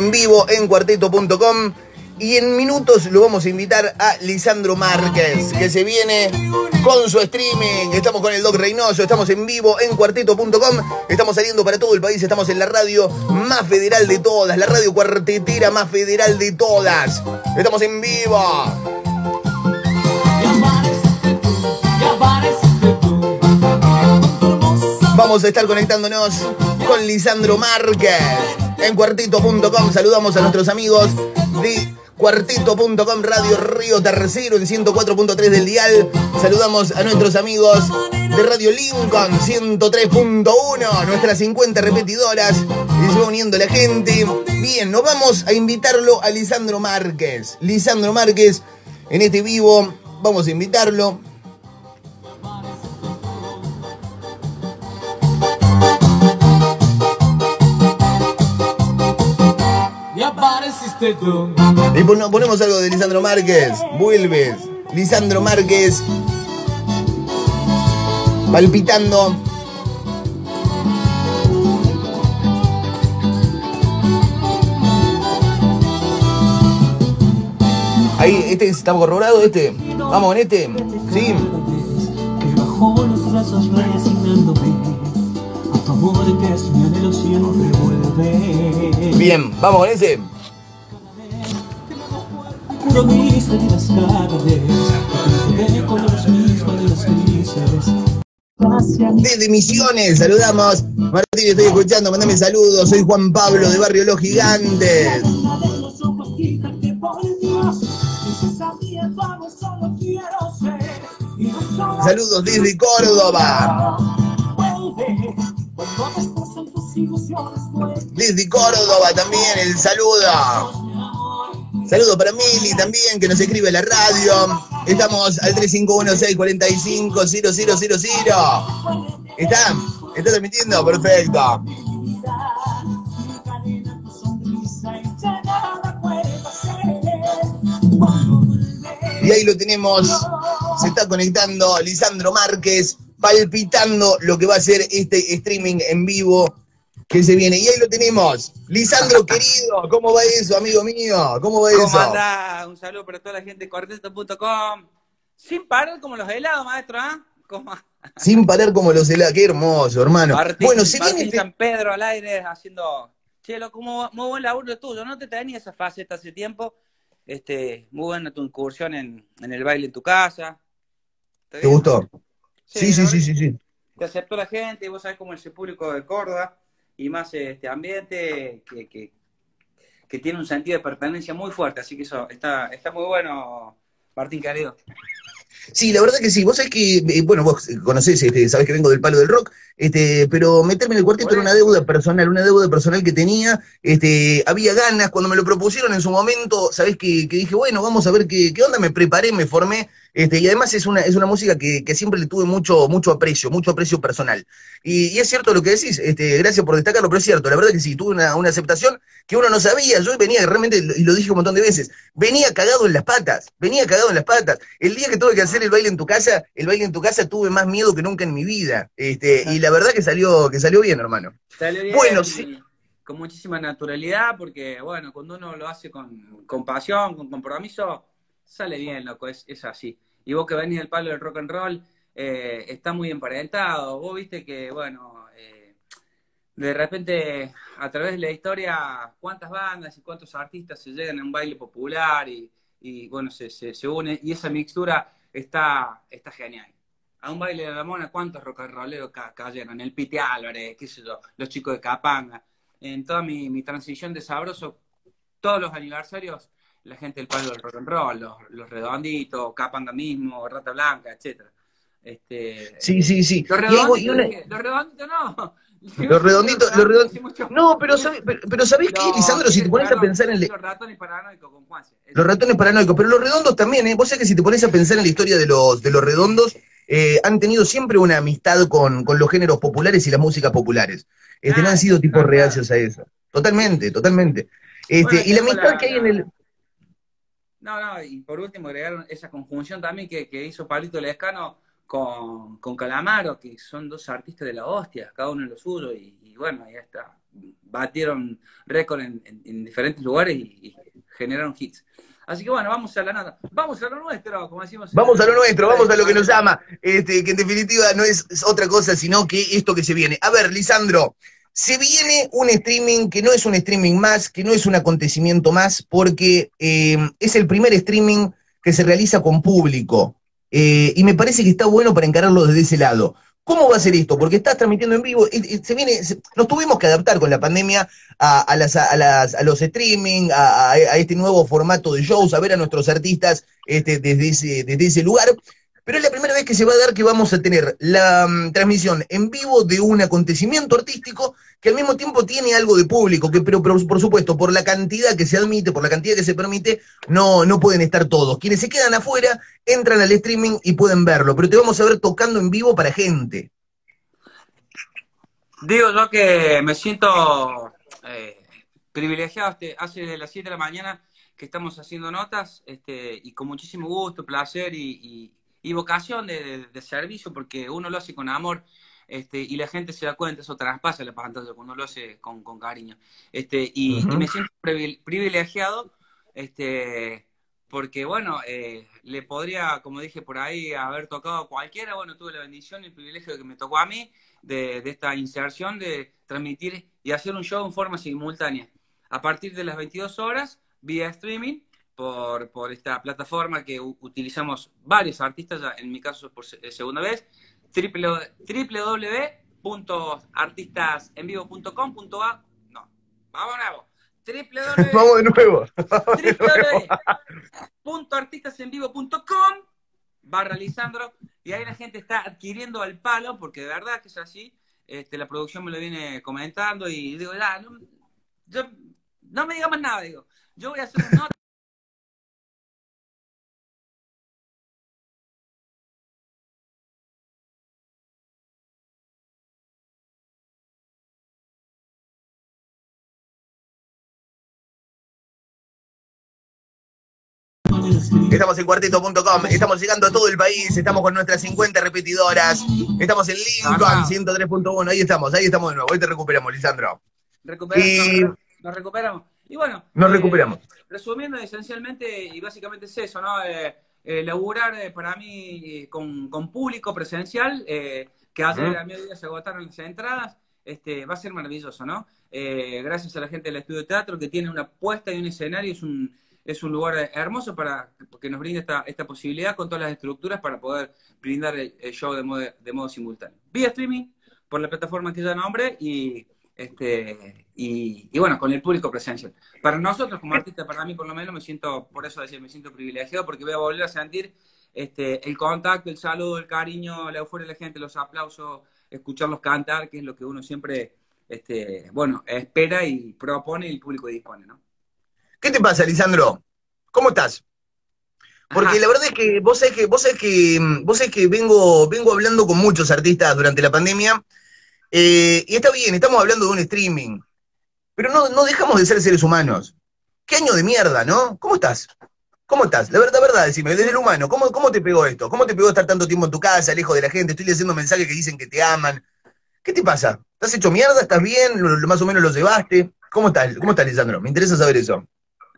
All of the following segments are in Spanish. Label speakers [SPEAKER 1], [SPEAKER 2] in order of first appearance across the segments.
[SPEAKER 1] en vivo en cuarteto.com. Y en minutos lo vamos a invitar a Lisandro Márquez, que se viene con su streaming. Estamos con el Doc Reynoso, estamos en vivo en cuarteto.com. Estamos saliendo para todo el país, estamos en la radio más federal de todas, la radio cuartetera más federal de todas. Estamos en vivo. Vamos a estar conectándonos con Lisandro Márquez en cuartito.com. Saludamos a nuestros amigos de cuartito.com Radio Río Tercero en 104.3 del dial. Saludamos a nuestros amigos de Radio Lincoln 103.1, nuestras 50 repetidoras. Y se va uniendo la gente. Bien, nos vamos a invitarlo a Lisandro Márquez. Lisandro Márquez en este vivo. Vamos a invitarlo. Y ponemos algo de Lisandro Márquez. Vuelves. Lisandro Márquez. Palpitando. Ahí, este está corroborado, este. Vamos con este. Sí. Bien, vamos con ese. Desde Misiones, saludamos. Martín, estoy escuchando, mandame saludos. Soy Juan Pablo de Barrio Los Gigantes. Saludos desde Córdoba. Desde Córdoba también el saludo. Saludos para Mili también, que nos escribe la radio. Estamos al 3516450000. ¿Está? ¿Está transmitiendo? Perfecto. Y ahí lo tenemos. Se está conectando Lisandro Márquez, palpitando lo que va a ser este streaming en vivo que se viene. Y ahí lo tenemos. Lisandro, querido, ¿cómo va eso, amigo mío? ¿Cómo va eso?
[SPEAKER 2] ¿Cómo anda? Un saludo para toda la gente de cuarteto.com. Sin parar como los helados, maestro, ¿ah?
[SPEAKER 1] Sin parar como los helados. Qué hermoso, hermano.
[SPEAKER 2] bueno, si viene este San Pedro al aire haciendo... Chelo, como muy buen laburo tuyo. No te tenía esa faceta hace tiempo. Este, muy buena tu incursión en, el baile en tu casa.
[SPEAKER 1] ¿Te, gustó? Sí, sí, sí, sí, sí,
[SPEAKER 2] Te aceptó la gente, y vos sabés cómo es el público de Córdoba y más este ambiente que, que, tiene un sentido de pertenencia muy fuerte. Así que eso está, está muy bueno, Martín querido.
[SPEAKER 1] Sí, la verdad que sí. Vos sabés que, eh, bueno, vos conocés, este, sabés que vengo del palo del rock, este, pero meterme en el cuarteto era una deuda personal, una deuda personal que tenía. Este, había ganas, cuando me lo propusieron en su momento, sabés que, que dije, bueno, vamos a ver qué, qué onda, me preparé, me formé, este, y además es una, es una música que, siempre le tuve mucho, mucho aprecio, mucho aprecio personal. Y, es cierto lo que decís, este, gracias por destacarlo, pero es cierto, la verdad que sí, tuve una, aceptación que uno no sabía. Yo venía realmente, y lo dije un montón de veces, venía cagado en las patas, venía cagado en las patas. El día que tuve que hacer el baile en tu casa, el baile en tu casa tuve más miedo que nunca en mi vida. Este, y la verdad que salió, que salió bien, hermano.
[SPEAKER 2] Salió bien. Bueno, sí. Con muchísima naturalidad, porque bueno, cuando uno lo hace con, con pasión, con compromiso, sale bien, loco, es, es así. Y vos que venís del palo del rock and roll, eh, está muy emparentado. Vos viste que, bueno, eh, de repente, a través de la historia, cuántas bandas y cuántos artistas se llegan a un baile popular y, bueno, se, se, une, y esa mixtura está, está genial. A un baile de la mona, ¿cuántos rock and rolleros cayeron? El Pite Álvarez, qué sé yo, los chicos de Capanga. En toda mi, mi transición de sabroso, todos los aniversarios la gente del palo del rock and roll, los, redonditos, Capanga mismo, Rata Blanca, etcétera. Este,
[SPEAKER 1] sí, sí, sí.
[SPEAKER 2] Los redonditos, los redonditos no.
[SPEAKER 1] Los redonditos, los redonditos. No, pero, pero, pero ¿sabés qué, Lisandro? Si te pones a pensar en.
[SPEAKER 2] Los ratones paranoicos con Juan.
[SPEAKER 1] Los ratones paranoicos, pero los redondos también, ¿eh? Vos sabés que si te pones a pensar en la historia de los, de los redondos, eh, han tenido siempre una amistad con, con, los géneros populares y las músicas populares. Este, no han sido tipos reacios a eso. Totalmente, totalmente. Este, y la amistad que hay en el.
[SPEAKER 2] No, no, y por último agregaron esa conjunción también que, hizo Palito Lescano con, con Calamaro, que son dos artistas de la hostia, cada uno en lo suyo, y, bueno, ya está. Batieron récord en, diferentes lugares y, generaron hits. Así que bueno, vamos a la nada. Vamos a lo nuestro, como decimos.
[SPEAKER 1] Vamos a lo nuestro, vamos a lo que nos llama, este, que en definitiva no es, otra cosa, sino que esto que se viene. A ver, Lisandro, se viene un streaming que no es un streaming más, que no es un acontecimiento más, porque eh, es el primer streaming que se realiza con público. Eh, y me parece que está bueno para encararlo desde ese lado. ¿Cómo va a ser esto? Porque estás transmitiendo en vivo, se viene, nos tuvimos que adaptar con la pandemia a, los streaming, a, este nuevo formato de shows, a ver a nuestros artistas este, desde, desde ese lugar. Pero es la primera vez que se va a dar que vamos a tener la mm, transmisión en vivo de un acontecimiento artístico que al mismo tiempo tiene algo de público, que, pero, por supuesto, por la cantidad que se admite, por la cantidad que se permite, no, no pueden estar todos. Quienes se quedan afuera entran al streaming y pueden verlo, pero te vamos a ver tocando en vivo para gente.
[SPEAKER 2] Digo yo que me siento eh, privilegiado este, hace las 7 de la mañana que estamos haciendo notas este, y con muchísimo gusto, placer y y vocación de, servicio, porque uno lo hace con amor este, y la gente se da cuenta, eso traspasa la pantalla cuando lo hace con, cariño. Este, y, me siento privilegiado, este, porque bueno, eh, le podría, como dije por ahí, haber tocado a cualquiera, bueno, tuve la bendición y el privilegio que me tocó a mí, de, de esta inserción, de transmitir y hacer un show en forma simultánea. A partir de las 22 horas, vía streaming, por, por esta plataforma que utilizamos varios artistas, ya, en mi caso por segunda vez, www.artistasenvivo.com.a no, vamos de nuevo.
[SPEAKER 1] vamos de nuevo.
[SPEAKER 2] www.artistasenvivo.com barra Lisandro y ahí la gente está adquiriendo al palo porque de verdad que es así. Este, la producción me lo viene comentando y digo, ya, no, yo, no me diga más nada, digo. Yo voy a hacer una nota
[SPEAKER 1] Estamos en cuarteto.com, estamos llegando a todo el país, estamos con nuestras 50 repetidoras, estamos en Lincoln 103.1, ahí estamos, ahí estamos de nuevo, hoy te recuperamos, Lisandro.
[SPEAKER 2] Recuperamos, nos recuperamos. Y bueno,
[SPEAKER 1] nos recuperamos. Eh,
[SPEAKER 2] resumiendo esencialmente y básicamente es eso, ¿no? Eh, eh laburar eh, para mí con, público presencial, que hace a mediodía se agotaron las entradas, este, va a ser maravilloso, ¿no? gracias a la gente del estudio de teatro que tiene una puesta y un escenario, es un es un lugar hermoso para que nos brinde esta, esta posibilidad con todas las estructuras para poder brindar el, show de modo, de modo simultáneo. Vía streaming, por la plataforma que ya nombre y, este, y, bueno, con el público presencial. Para nosotros como artistas, para mí por lo menos, me siento, por eso decir, me siento privilegiado porque voy a volver a sentir este, el contacto, el saludo, el cariño, la euforia de la gente, los aplausos, escucharlos cantar, que es lo que uno siempre, este, bueno, espera y propone y el público dispone, ¿no?
[SPEAKER 1] ¿Qué te pasa, Lisandro? ¿Cómo estás? Porque la verdad es que vos sabés que, vos sabés que, vos sabés que vengo, vengo hablando con muchos artistas durante la pandemia, eh, y está bien, estamos hablando de un streaming, pero no, no dejamos de ser seres humanos. Qué año de mierda, ¿no? ¿Cómo estás? ¿Cómo estás? La verdad, verdad, decime, desde el humano, ¿cómo, ¿cómo te pegó esto? ¿Cómo te pegó estar tanto tiempo en tu casa, lejos de la gente? Estoy leyendo mensajes que dicen que te aman. ¿Qué te pasa? ¿Estás hecho mierda? ¿Estás bien? ¿Lo, más o menos lo llevaste? ¿Cómo estás? ¿Cómo estás, Lisandro? Me interesa saber eso.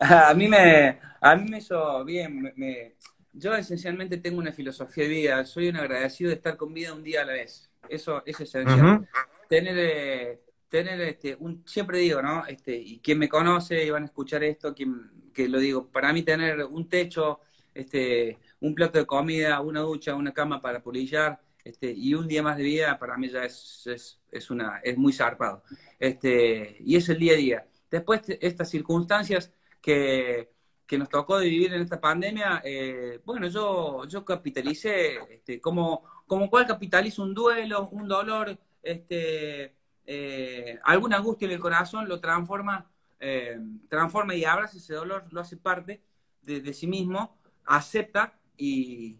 [SPEAKER 2] A mí me, a mí me hizo bien. Me, yo esencialmente tengo una filosofía de vida. Soy un agradecido de estar con vida un día a la vez. Eso, es esencial. Tener, eh, tener este, un, siempre digo, ¿no? Este, y quien me conoce y van a escuchar esto, quien, que lo digo, para mí tener un techo, este, un plato de comida, una ducha, una cama para polillar, este, y un día más de vida, para mí ya es, es, es, una, es muy zarpado. Este, y es el día a día. Después, estas circunstancias que, nos tocó vivir en esta pandemia, eh, bueno, yo, yo capitalicé, este, como, como cual capitaliza un duelo, un dolor, este, eh, alguna angustia en el corazón, lo transforma, eh, y abraza ese dolor, lo hace parte de, sí mismo, acepta y,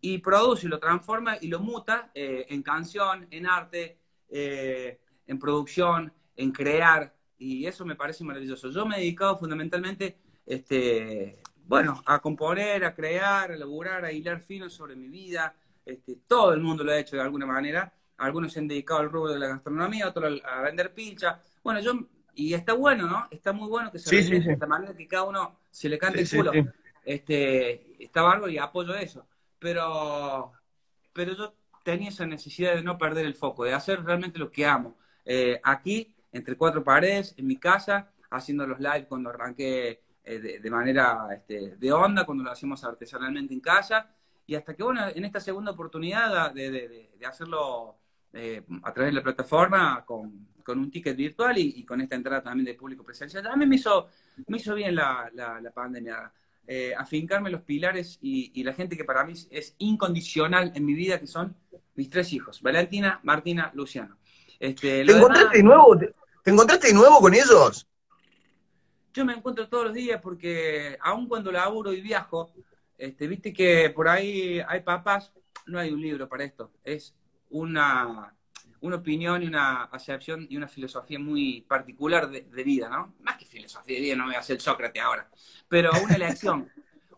[SPEAKER 2] y produce, lo transforma y lo muta en canción, en arte, en producción, en crear, y eso me parece maravilloso. Yo me he dedicado fundamentalmente, este, bueno, a componer, a crear, a elaborar, a hilar fino sobre mi vida, este, todo el mundo lo ha hecho de alguna manera, algunos se han dedicado al rubro de la gastronomía, otros a vender pincha. Bueno, yo, y está bueno, ¿no? Está muy bueno que se
[SPEAKER 1] sí, de
[SPEAKER 2] esta manera que cada uno se le cante el culo. Este, está bárbaro y apoyo eso. Pero, pero yo tenía esa necesidad de no perder el foco, de hacer realmente lo que amo. Eh, aquí, entre cuatro paredes, en mi casa, haciendo los live cuando arranqué eh, de, manera este, de onda, cuando lo hacemos artesanalmente en casa, y hasta que, bueno, en esta segunda oportunidad de, hacerlo eh, a través de la plataforma con, un ticket virtual y, con esta entrada también de público presencial, mí me hizo, me hizo bien la, la pandemia. Eh, afincarme los pilares y, la gente que para mí es incondicional en mi vida, que son mis tres hijos, Valentina, Martina, Luciano.
[SPEAKER 1] Este, ¿Te, encontraste de nuevo, ¿Te, encontraste de nuevo con ellos?
[SPEAKER 2] Yo me encuentro todos los días porque aun cuando laburo y viajo, este, viste que por ahí hay papás, no hay un libro para esto, es una una opinión y una acepción y una filosofía muy particular de, vida, ¿no? Más que filosofía de vida, no voy a ser Sócrates ahora, pero una elección,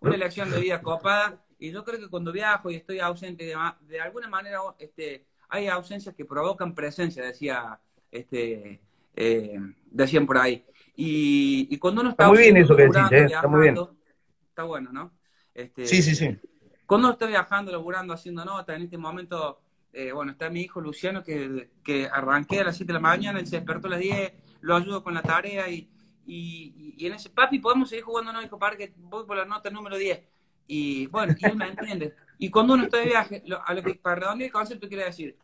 [SPEAKER 2] una elección de vida copada. Y yo creo que cuando viajo y estoy ausente, de, de alguna manera este, hay ausencias que provocan presencia, decía, este, eh, decían por ahí. Y, cuando uno está...
[SPEAKER 1] Está muy bien eso que decís, ¿eh? está muy bien.
[SPEAKER 2] Está bueno, ¿no?
[SPEAKER 1] Este, sí, sí, sí.
[SPEAKER 2] Cuando uno está viajando, laburando, haciendo notas, en este momento eh, bueno, está mi hijo Luciano, que, que, arranqué a las 7 de la mañana, él se despertó a las 10, lo ayudo con la tarea y, y, y en ese, papi, podemos seguir jugando, no, hijo, para que voy por la nota número 10. Y bueno, y él me entiende. Y cuando uno está de viaje, a lo que para redondear el concepto quiere decir,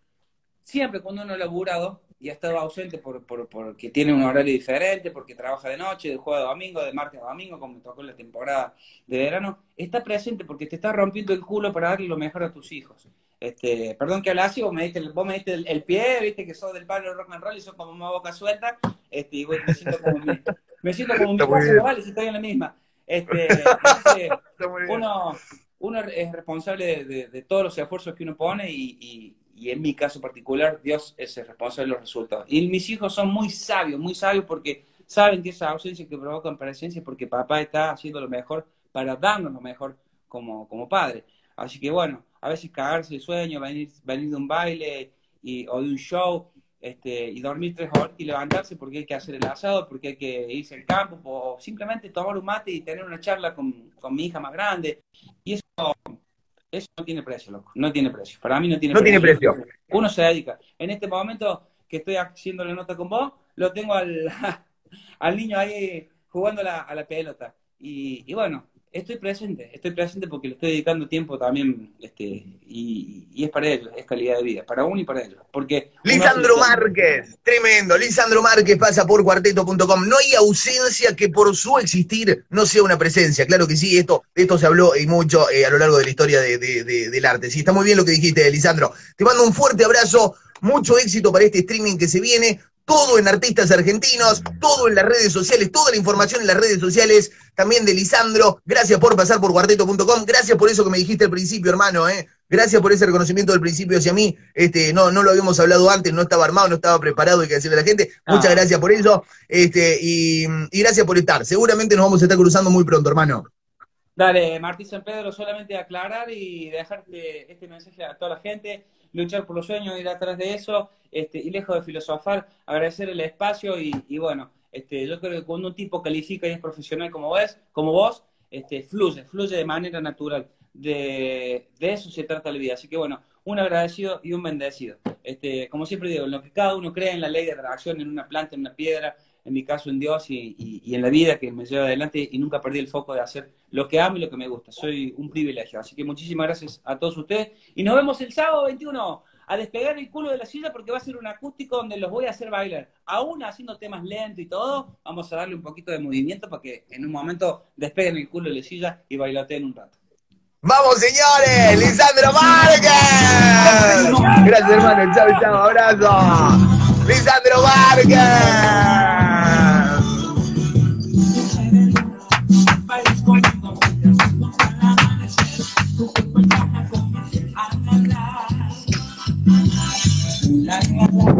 [SPEAKER 2] siempre cuando uno ha laburado y ha estado ausente por, por, porque tiene un horario diferente, porque trabaja de noche, de jueves a domingo, de martes a domingo, como me tocó en la temporada de verano, está presente porque te está rompiendo el culo para darle lo mejor a tus hijos. Este, perdón que hablas así, vos me diste, vos me diste el, pie, viste que sos del palo rock and roll y sos como una boca suelta, este, y me siento como mi, me siento como mi casa si estoy en la misma. Este, uno, uno es responsable de, todos los esfuerzos que uno pone y, y, en mi caso particular, Dios es el responsable de los resultados. Y mis hijos son muy sabios, muy sabios porque saben que esa ausencia que provocan presencia es porque papá está haciendo lo mejor para darnos lo mejor como, como padre. Así que bueno, a veces cagarse el sueño, venir, venir de un baile y, o de un show este, y dormir tres horas y levantarse porque hay que hacer el asado, porque hay que irse al campo, o simplemente tomar un mate y tener una charla con, mi hija más grande. Y eso, eso no tiene precio, loco. No tiene precio. Para mí no tiene
[SPEAKER 1] no Tiene precio.
[SPEAKER 2] Uno se dedica. En este momento que estoy haciendo la nota con vos, lo tengo al, al niño ahí jugando a la pelota. Y, y bueno, Estoy presente, estoy presente porque le estoy dedicando tiempo también, este, y, es para ellos, es calidad de vida, para uno y para ellos. Porque
[SPEAKER 1] Lisandro Márquez, tremendo, Lisandro Márquez pasa por cuarteto.com. No hay ausencia que por su existir no sea una presencia. Claro que sí, esto, esto se habló y mucho eh, a lo largo de la historia del arte. Sí, está muy bien lo que dijiste, Lisandro. Te mando un fuerte abrazo, mucho éxito para este streaming que se viene todo en artistas argentinos, todo en las redes sociales, toda la información en las redes sociales, también de Lisandro. Gracias por pasar por cuarteto.com, gracias por eso que me dijiste al principio, hermano, ¿eh? Gracias por ese reconocimiento del principio hacia mí. Este, no, no lo habíamos hablado antes, no estaba armado, no estaba preparado, hay que decirle a la gente. Muchas ah. gracias por eso. Este, y, y gracias por estar. Seguramente nos vamos a estar cruzando muy pronto, hermano.
[SPEAKER 2] Dale, Martín San Pedro, solamente aclarar y dejarte este mensaje a toda la gente luchar por los sueños, ir atrás de eso, este, y lejos de filosofar, agradecer el espacio y, bueno, este, yo creo que cuando un tipo califica y es profesional como vos, como vos este, fluye, fluye de manera natural. De, eso se trata la vida. Así que bueno, un agradecido y un bendecido. Este, como siempre digo, en lo que cada uno cree en la ley de reacción, en una planta, en una piedra, en mi caso en Dios y, en la vida que me lleva adelante y nunca perdí el foco de hacer lo que amo y lo que me gusta. Soy un privilegio. Así que muchísimas gracias a todos ustedes y nos vemos el sábado 21 a despegar el culo de la silla porque va a ser un acústico donde los voy a hacer bailar. Aún haciendo temas lentos y todo, vamos a darle un poquito de movimiento para que en un momento despeguen el culo de la silla y bailoteen un rato.
[SPEAKER 1] ¡Vamos, señores! ¡Lisandro Márquez! Gracias, hermano. Chao, chao. Abrazo. ¡Lisandro Márquez! La